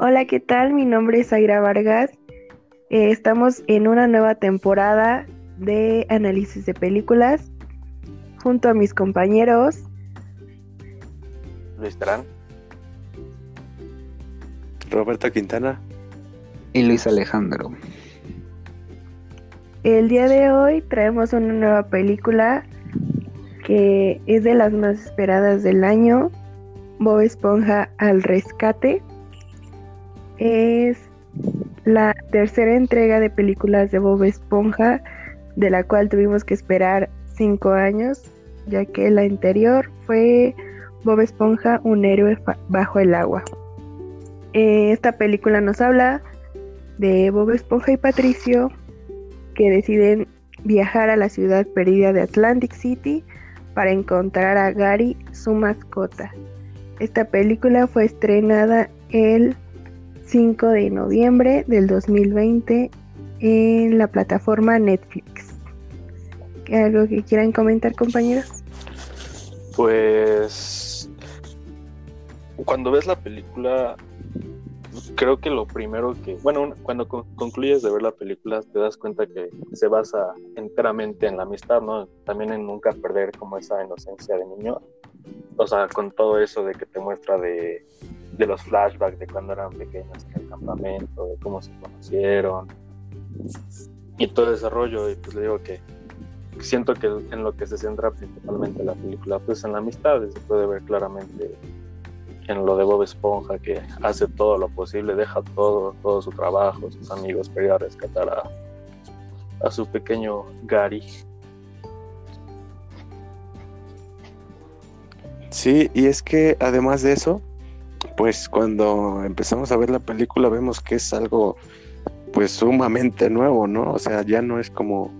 Hola, ¿qué tal? Mi nombre es Aira Vargas. Eh, estamos en una nueva temporada de análisis de películas junto a mis compañeros Luis Terán, Roberto Quintana y Luis Alejandro. El día de hoy traemos una nueva película que es de las más esperadas del año, Bob Esponja al rescate. Es la tercera entrega de películas de Bob Esponja, de la cual tuvimos que esperar cinco años, ya que la anterior fue Bob Esponja, un héroe bajo el agua. Eh, esta película nos habla de Bob Esponja y Patricio que deciden viajar a la ciudad perdida de Atlantic City para encontrar a Gary, su mascota. Esta película fue estrenada el 5 de noviembre del 2020 en la plataforma Netflix. ¿Algo que quieran comentar, compañeros? Pues cuando ves la película, creo que lo primero que, bueno, cuando concluyes de ver la película te das cuenta que se basa enteramente en la amistad, ¿no? También en nunca perder como esa inocencia de niño. O sea, con todo eso de que te muestra de, de los flashbacks de cuando eran pequeños en el campamento, de cómo se conocieron y todo ese rollo. Y pues le digo que siento que en lo que se centra principalmente la película, pues en la amistad, se puede ver claramente en lo de Bob Esponja, que hace todo lo posible, deja todo, todo su trabajo, sus amigos, para ir a rescatar a, a su pequeño Gary. Sí, y es que además de eso, pues cuando empezamos a ver la película vemos que es algo pues sumamente nuevo, ¿no? O sea, ya no es como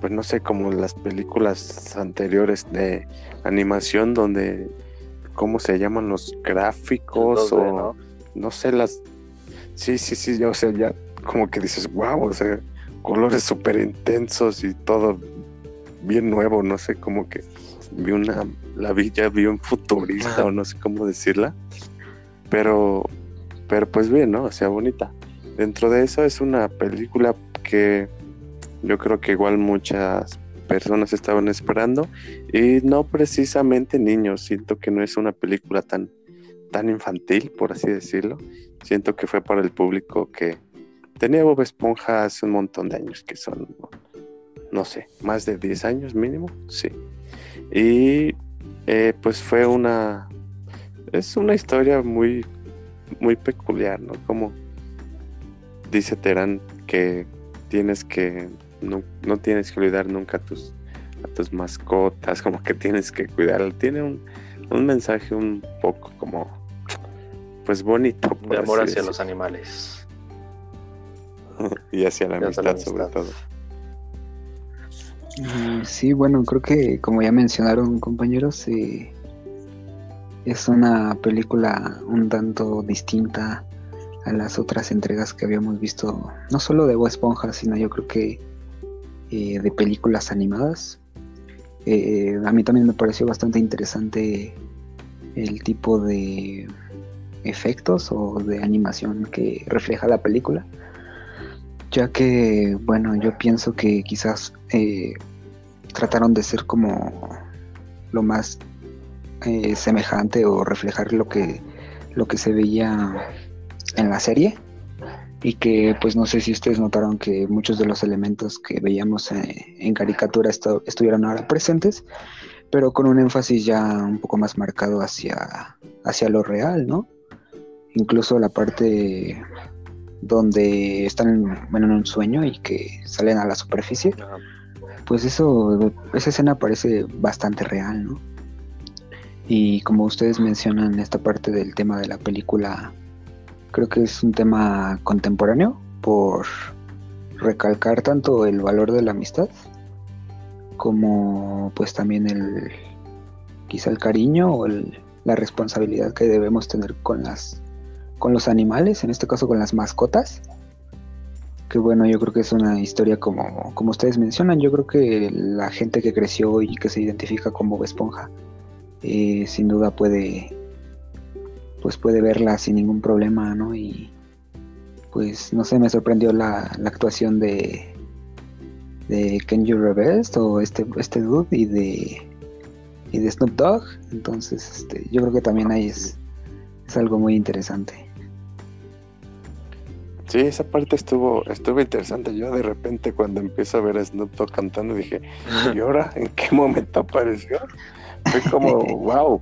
pues no sé, como las películas anteriores de animación donde, ¿cómo se llaman los gráficos? o ¿no? sé, las... Sí, sí, sí, o sea, ya como que dices, wow, o sea, colores súper intensos y todo bien nuevo, no sé, como que vi una, la villa bien futurista o no sé cómo decirla, pero, pero pues bien, ¿no? O sea, bonita. Dentro de eso es una película que yo creo que igual muchas personas estaban esperando y no precisamente niños. Siento que no es una película tan, tan infantil, por así decirlo. Siento que fue para el público que tenía Bob Esponja hace un montón de años, que son, no sé, más de 10 años mínimo, sí. Y eh, pues fue una, es una historia muy, muy peculiar, ¿no? Como dice Terán que tienes que no, no tienes que olvidar nunca a tus, a tus mascotas, como que tienes que cuidar. Tiene un, un mensaje un poco como, pues bonito. De amor hacia los animales. y hacia la amistad, sobre todo. Sí, bueno, creo que como ya mencionaron compañeros, eh, es una película un tanto distinta a las otras entregas que habíamos visto, no solo de Bob Esponja, sino yo creo que eh, de películas animadas. Eh, a mí también me pareció bastante interesante el tipo de efectos o de animación que refleja la película, ya que, bueno, yo pienso que quizás eh, trataron de ser como lo más semejante o reflejar lo que, lo que se veía en la serie y que pues no sé si ustedes notaron que muchos de los elementos que veíamos eh, en caricatura estuvieron ahora presentes, pero con un énfasis ya un poco más marcado hacia, hacia lo real, ¿no? Incluso la parte donde están en un sueño y que salen a la superficie, pues eso, esa escena parece bastante real, ¿no? Y como ustedes mencionan esta parte del tema de la película Creo que es un tema contemporáneo por recalcar tanto el valor de la amistad como pues también el quizá el cariño o la responsabilidad que debemos tener con las con los animales, en este caso con las mascotas. Que bueno, yo creo que es una historia como, como ustedes mencionan. Yo creo que la gente que creció y que se identifica como Esponja, eh, sin duda puede pues puede verla sin ningún problema, ¿no? Y pues no sé, me sorprendió la, la actuación de de Kenji Revest o este este dude y de y de Snoop Dogg, entonces este yo creo que también ahí es es algo muy interesante. Sí, esa parte estuvo, estuvo interesante. Yo de repente cuando empiezo a ver a Snoop Dogg cantando dije, ¿y ahora en qué momento apareció? Fue como, wow.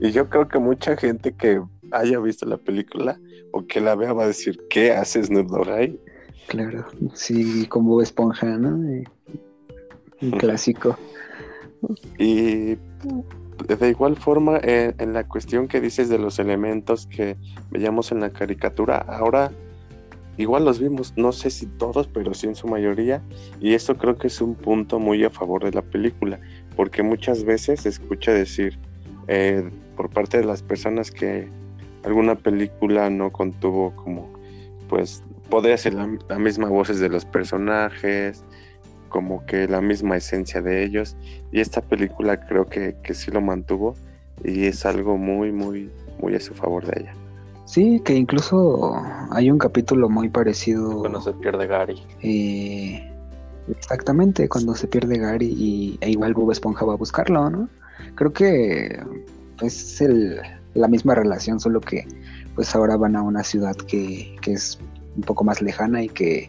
Y yo creo que mucha gente que haya visto la película o que la vea va a decir, ¿qué hace Snoop Dogg ahí? Claro, sí, como Esponja, ¿no? Eh, un clásico. Y de igual forma, eh, en la cuestión que dices de los elementos que veíamos en la caricatura, ahora igual los vimos, no sé si todos, pero sí en su mayoría, y esto creo que es un punto muy a favor de la película, porque muchas veces se escucha decir eh, por parte de las personas que alguna película no contuvo como, pues, podría ser la, la misma voces de los personajes, como que la misma esencia de ellos, y esta película creo que, que sí lo mantuvo, y es algo muy, muy, muy a su favor de ella. Sí, que incluso hay un capítulo muy parecido. Cuando se pierde Gary. eh, exactamente, cuando se pierde Gary y e igual Bob Esponja va a buscarlo, ¿no? Creo que es el, la misma relación, solo que pues ahora van a una ciudad que, que es un poco más lejana y que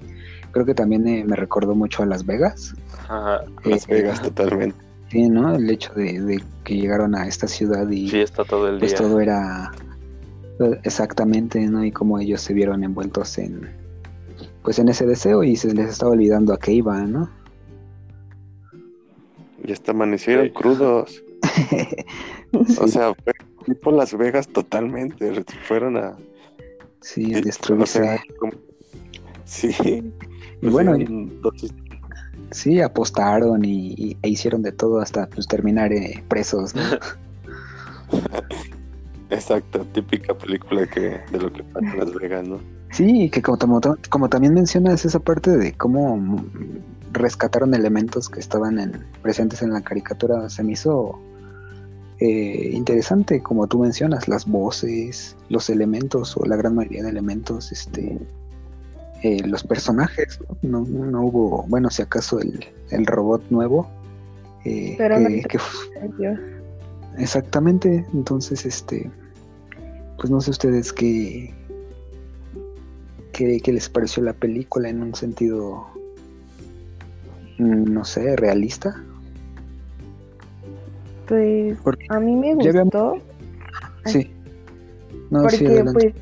creo que también eh, me recordó mucho a Las Vegas. Ajá. Las Eh, Vegas totalmente. Sí, ¿no? El hecho de, de que llegaron a esta ciudad y Fiesta todo el pues día. todo era exactamente, ¿no? Y cómo ellos se vieron envueltos en pues en ese deseo y se les estaba olvidando a qué iban, ¿no? Y hasta amanecieron Sí. crudos. O sea, fue tipo Las Vegas totalmente. Fueron a. Sí, a destruirse. o sea, como- sí. y bueno, sí, apostaron y, y- e hicieron de todo hasta pues terminar eh, presos, ¿no? Exacto, típica película que de lo que pasa en Las Vegas, ¿no? Sí, que como, como, como también mencionas esa parte de cómo rescataron elementos que estaban en- presentes en la caricatura, se me hizo eh, interesante, como tú mencionas, las voces, los elementos o la gran mayoría de elementos, este, eh, los personajes, ¿no? No, no hubo, bueno, si acaso el, el robot nuevo, eh, Pero no que- te- que Exactamente, entonces este, pues no sé ustedes qué, qué, qué les pareció la película en un sentido, mm, no sé, realista. Pues Porque, a mí me gustó sí. No, sí, porque adelante. pues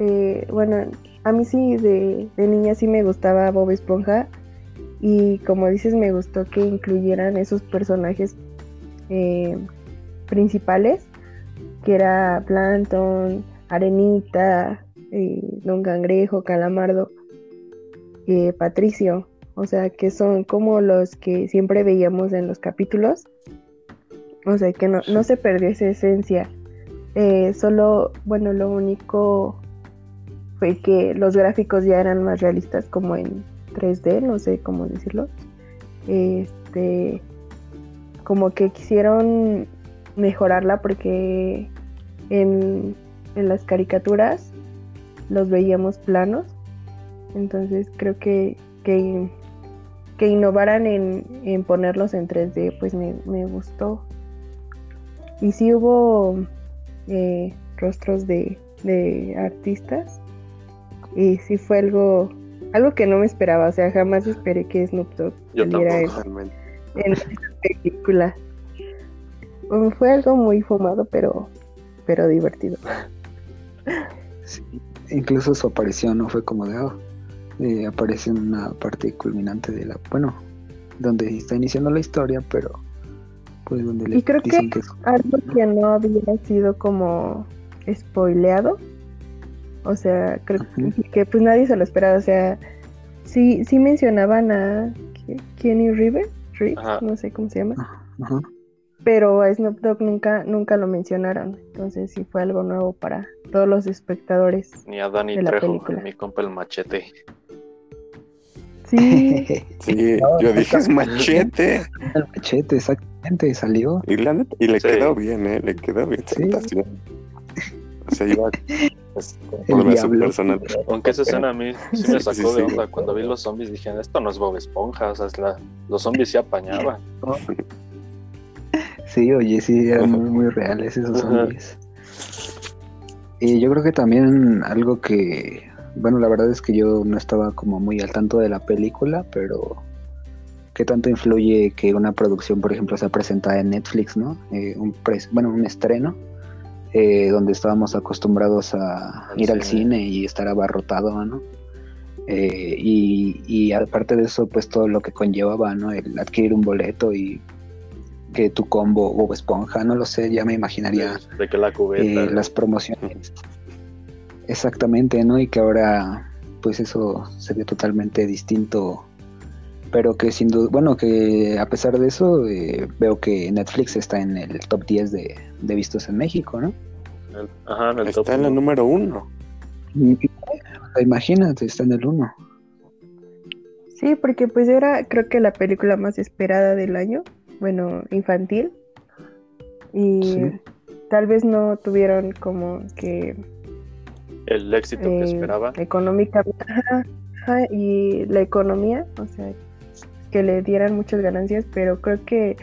eh, bueno a mí sí de, de niña sí me gustaba Bob Esponja y como dices me gustó que incluyeran esos personajes eh, principales que era Plankton, Arenita, eh, Don Cangrejo, Calamardo, eh, Patricio, o sea que son como los que siempre veíamos en los capítulos, o sea que no, no se perdió esa esencia. Eh, solo, bueno, lo único fue que los gráficos ya eran más realistas como en 3D, no sé cómo decirlo. Este, como que quisieron mejorarla porque en, en las caricaturas los veíamos planos. Entonces creo que, que, que innovaran en, en ponerlos en 3D, pues me, me gustó. Y sí hubo eh, rostros de, de artistas. Y sí fue algo, algo que no me esperaba. O sea, jamás esperé que Snoop Dogg saliera en, en esa película. Um, Fue algo muy fumado, pero, pero divertido. Sí, Incluso su aparición no fue como de, oh, eh, aparece en una parte culminante de la, bueno, donde está iniciando la historia, pero pues donde le Y creo que- dicen que, es- Algo que no había sido como spoileado. O sea, creo Ujú. que pues nadie se lo esperaba. O sea, sí, sí mencionaban a Ke- Kenny Reeves, Reeves, Ajá. no sé cómo se llama. Ajá. Pero a Snoop Dogg nunca, nunca lo mencionaron. Entonces sí fue algo nuevo para todos los espectadores. Ni a Danny de la Trejo, película. mi compa el machete. Sí, Sí, No, yo dije es machete. El machete, exactamente, salió. Y, la y le Sí. quedó bien, ¿eh? Le quedó bien. Sí. su actuación. se iba pues, por su personalidad. Aunque esa escena a mí sí me sacó sí, de sí. onda. Cuando vi los zombies dije, esto no es Bob Esponja, o sea, es la- los zombies sí apañaban. Sí, oye, sí, eran muy, muy reales esos zombies. Y yo creo que también algo que, bueno, la verdad es que yo no estaba como muy al tanto de la película, pero qué tanto influye que una producción, por ejemplo, sea presentada en Netflix, ¿no? Eh, un pres- bueno, un estreno eh, donde estábamos acostumbrados a ir al cine. cine y estar abarrotado, ¿no? Eh, y, y aparte de eso, pues todo lo que conllevaba, ¿no? El adquirir un boleto y que tu combo Bob Esponja, no lo sé, ya me imaginaría De, de que la cubeta. eh, las promociones. Exactamente, ¿no? Y que ahora, pues eso se ve totalmente distinto. Pero que sin duda, bueno, que a pesar de eso, eh, veo que Netflix está en el top 10 de, de vistos en México, ¿no? el- ajá, en el top Está en la número uno. Y- Imagínate, está en el 1. Sí, porque pues era creo que la película más esperada del año, bueno, infantil. Y Sí. tal vez no tuvieron como que El éxito que eh, esperaba. ajá, ajá, y la economía, o sea, que le dieran muchas ganancias, pero creo que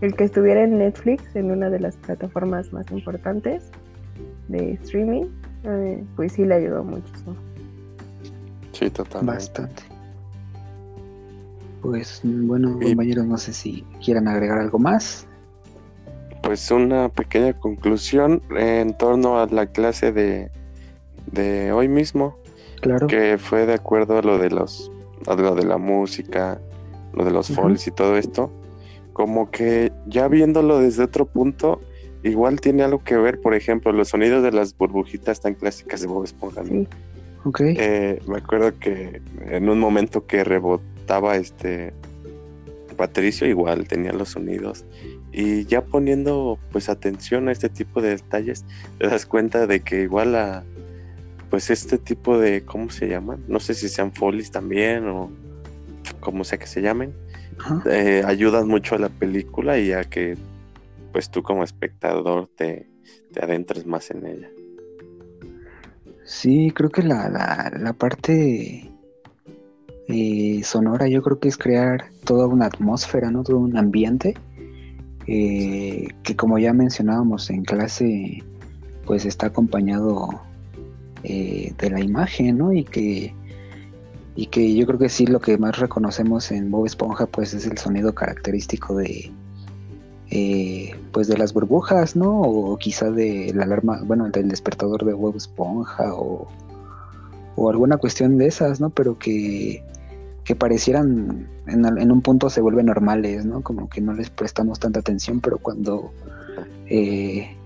el que estuviera en Netflix, en una de las plataformas más importantes de streaming, eh, pues sí le ayudó muchísimo. Sí, totalmente. Bastante. Pues bueno, compañeros, no sé si quieran agregar algo más. Pues una pequeña conclusión en torno a la clase de, de hoy mismo, Claro. que fue de acuerdo a lo de los, a lo de la música, lo de los folks y todo esto, como que ya viéndolo desde otro punto, igual tiene algo que ver, por ejemplo, los sonidos de las burbujitas tan clásicas de Bob Esponja. ¿no? Sí, Ok. Eh, me acuerdo que en un momento que rebotaba este Patricio, igual tenía los sonidos. Y ya poniendo pues atención a este tipo de detalles, te das cuenta de que igual a pues este tipo de, ¿cómo se llaman? No sé si sean folies también o como sea que se llamen, eh, ayudan mucho a la película y a que pues tú como espectador te, te adentres más en ella. Sí, creo que la, la, la parte eh, sonora yo creo que es crear toda una atmósfera, ¿no? Todo un ambiente eh, que como ya mencionábamos en clase, pues está acompañado eh, de la imagen, ¿no? Y que, y que yo creo que sí lo que más reconocemos en Bob Esponja pues es el sonido característico de eh, pues de las burbujas, ¿no? O quizá de la alarma, bueno, del despertador de Bob Esponja o, o alguna cuestión de esas, ¿no? Pero que, que parecieran en, en un punto se vuelven normales, ¿no? Como que no les prestamos tanta atención, pero cuando eh,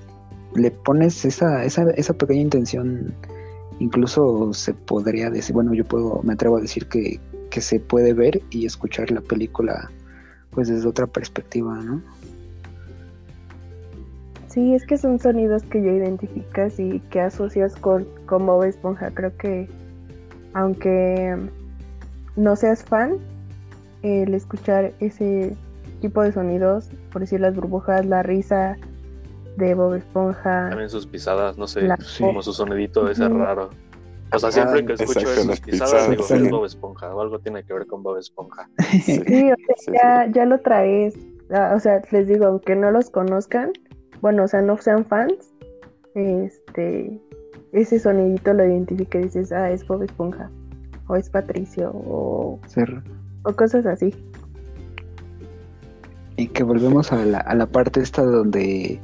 le pones esa, esa, esa pequeña intención, incluso se podría decir, bueno, yo puedo, me atrevo a decir que, que se puede ver y escuchar la película pues desde otra perspectiva, ¿no? Sí, es que son sonidos que ya identificas y que asocias con, con Bob Esponja. Creo que aunque no seas fan, el escuchar ese tipo de sonidos, por decir las burbujas, la risa de Bob Esponja, También sus pisadas, no sé, La- como su sonidito ese raro. O sea, siempre que Ah, escucho esas pisadas, pisadas, digo, sí. es Bob Esponja, o algo tiene que ver con Bob Esponja. Sí, sí, o sea, sí, ya, ya lo traes. Ah, O sea, les digo, aunque no los conozcan, bueno, o sea, no sean fans, este, ese sonidito lo identifica y dices, ah, es Bob Esponja, o es Patricio, o, o cosas así. Y que volvemos a la, a la parte esta donde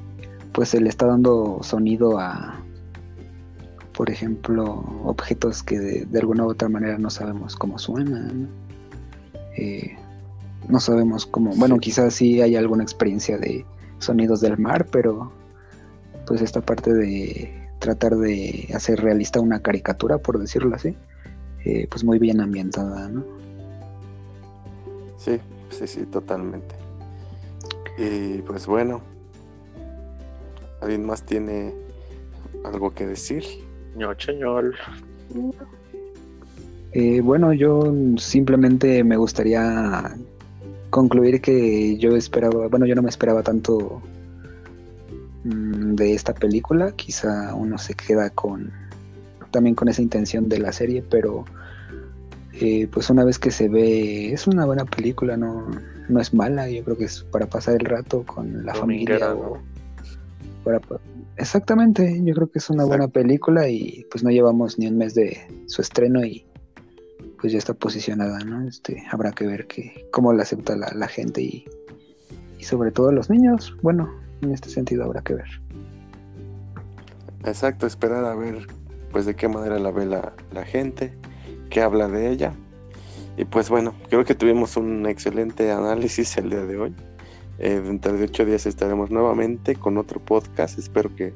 pues se le está dando sonido a, por ejemplo, objetos que de, de alguna u otra manera no sabemos cómo suenan. Eh, no sabemos cómo, bueno, quizás sí hay alguna experiencia de sonidos del mar, pero pues esta parte de tratar de hacer realista una caricatura, por decirlo así, eh, pues muy bien ambientada, ¿no? Sí, sí, sí, totalmente. Y pues bueno, ¿alguien más tiene algo que decir? ño, señor. Eh, bueno, yo simplemente me gustaría concluir que yo esperaba, bueno, yo no me esperaba tanto mm, de esta película, quizá uno se queda con también con esa intención de la serie, pero eh, pues una vez que se ve, es una buena película, no, no es mala, yo creo que es para pasar el rato con la familia. para, exactamente, yo creo que es una buena película y pues no llevamos ni un mes de su estreno y pues ya está posicionada, ¿no? Este, habrá que ver que, cómo la acepta la, la gente y, y sobre todo los niños, bueno, en este sentido habrá que ver. Exacto, esperar a ver pues de qué manera la ve la, gente, qué habla de ella. Y pues bueno, creo que tuvimos un excelente análisis el día de hoy. Eh, dentro de ocho días estaremos nuevamente con otro podcast. Espero que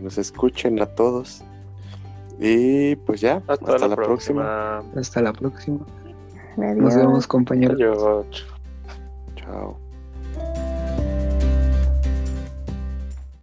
nos escuchen a todos. Y pues ya, hasta, la, próxima. Hasta la próxima. Nos vemos compañeros. Adiós. Chao.